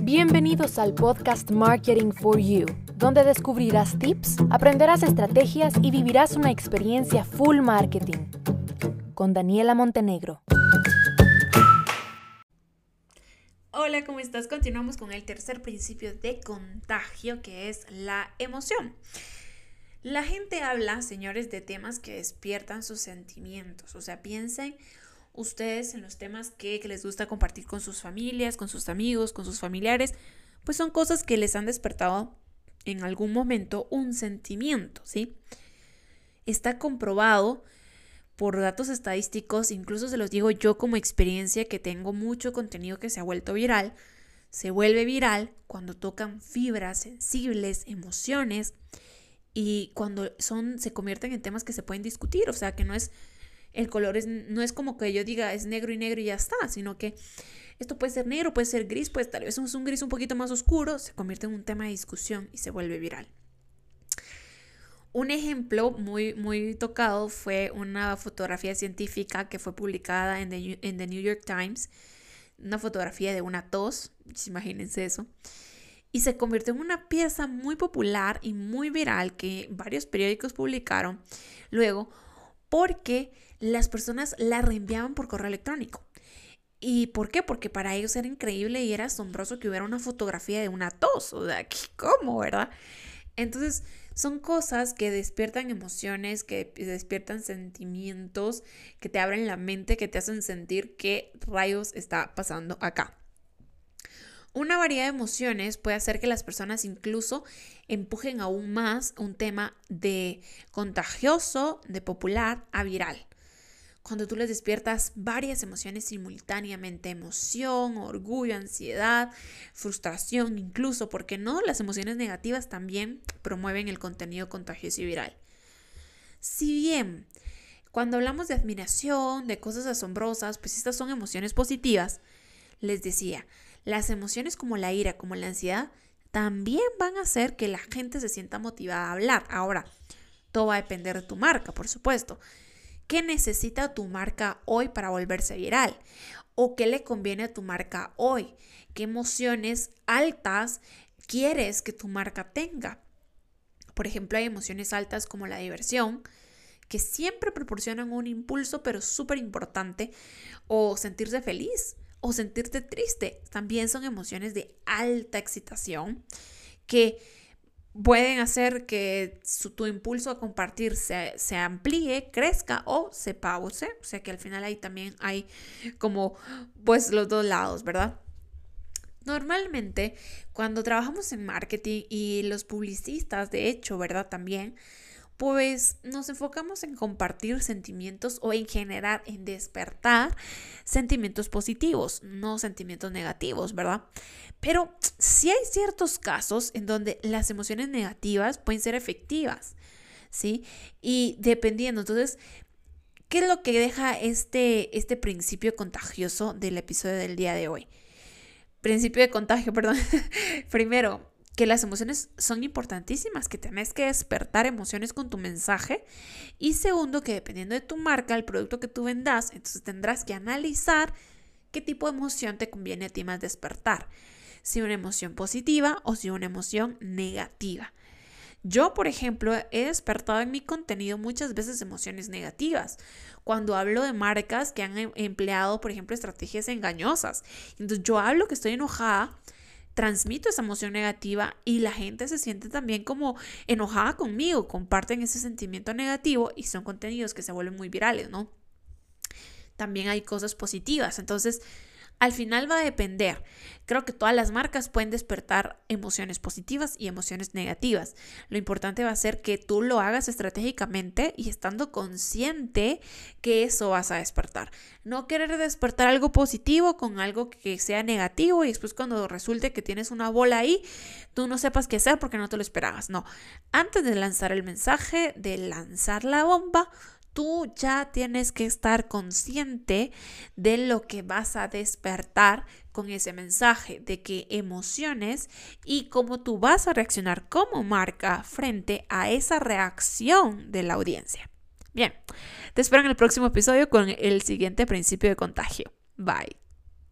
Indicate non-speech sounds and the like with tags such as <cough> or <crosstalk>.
Bienvenidos al podcast Marketing for You, donde descubrirás tips, aprenderás estrategias y vivirás una experiencia full marketing. Con Daniela Montenegro. Hola, ¿cómo estás? Continuamos con el tercer principio de contagio, que es la emoción. La gente habla, señores, de temas que despiertan sus sentimientos. O sea, piensen ustedes en los temas que, les gusta compartir con sus familias, con sus amigos, con sus familiares, pues son cosas que les han despertado en algún momento un sentimiento, ¿sí? Está comprobado por datos estadísticos, incluso se los digo yo como experiencia que tengo mucho contenido que se ha vuelto viral, se vuelve viral cuando tocan fibras sensibles, emociones y cuando son se convierten en temas que se pueden discutir, o sea, que no es el color es, no es como que yo diga es negro y negro y ya está, sino que esto puede ser negro, puede ser gris, pues tal vez es un gris un poquito más oscuro, se convierte en un tema de discusión y se vuelve viral. Un ejemplo muy, muy tocado fue una fotografía científica que fue publicada en The, en The New York Times, una fotografía de una tos, imagínense eso, y se convirtió en una pieza muy popular y muy viral que varios periódicos publicaron luego porque las personas la reenviaban por correo electrónico. ¿Y por qué? Porque para ellos era increíble y era asombroso que hubiera una fotografía de una tos. O sea, ¿cómo, verdad? Entonces, son cosas que despiertan emociones, que despiertan sentimientos, que te abren la mente, que te hacen sentir qué rayos está pasando acá. Una variedad de emociones puede hacer que las personas incluso empujen aún más un tema de contagioso, de popular a viral cuando tú les despiertas varias emociones simultáneamente, emoción, orgullo, ansiedad, frustración, incluso, porque no, las emociones negativas también promueven el contenido contagioso y viral. Si bien cuando hablamos de admiración, de cosas asombrosas, pues estas son emociones positivas, les decía, las emociones como la ira, como la ansiedad, también van a hacer que la gente se sienta motivada a hablar. Ahora, todo va a depender de tu marca, por supuesto. ¿Qué necesita tu marca hoy para volverse viral? ¿O qué le conviene a tu marca hoy? ¿Qué emociones altas quieres que tu marca tenga? Por ejemplo, hay emociones altas como la diversión, que siempre proporcionan un impulso, pero súper importante, o sentirse feliz o sentirte triste. También son emociones de alta excitación que pueden hacer que tu impulso a compartir se, se, amplíe, crezca o se pause. O sea que al final ahí también hay como pues los dos lados, ¿verdad? Normalmente cuando trabajamos en marketing y los publicistas, de hecho, ¿verdad? También pues nos enfocamos en compartir sentimientos o en generar, en despertar sentimientos positivos, no sentimientos negativos, ¿verdad? Pero sí hay ciertos casos en donde las emociones negativas pueden ser efectivas, ¿sí? Y dependiendo, entonces, ¿qué es lo que deja este, este principio contagioso del episodio del día de hoy? Principio de contagio, <laughs> perdón. Primero, que las emociones son importantísimas, que tenés que despertar emociones con tu mensaje. Y segundo, que dependiendo de tu marca, el producto que tú vendas, entonces tendrás que analizar qué tipo de emoción te conviene a ti más despertar. Si una emoción positiva o si una emoción negativa. Yo, por ejemplo, he despertado en mi contenido muchas veces emociones negativas. Cuando hablo de marcas que han em, empleado, por ejemplo, estrategias engañosas. Entonces yo hablo que estoy enojada transmito esa emoción negativa y la gente se siente también como enojada conmigo, comparten ese sentimiento negativo y son contenidos que se vuelven muy virales, ¿no? También hay cosas positivas, entonces al final va a depender. Creo que todas las marcas pueden despertar emociones positivas y emociones negativas. Lo importante va a ser que tú lo hagas estratégicamente y estando consciente que eso vas a despertar. No querer despertar algo positivo con algo que sea negativo y después cuando resulte que tienes una bola ahí, tú no sepas qué hacer porque no te lo esperabas. No, antes de lanzar el mensaje, de lanzar la bomba, tú ya tienes que estar consciente de lo que vas a despertar con ese mensaje, de qué emociones y cómo tú vas a reaccionar como marca frente a esa reacción de la audiencia. Bien, te espero en el próximo episodio con el siguiente principio de contagio. Bye.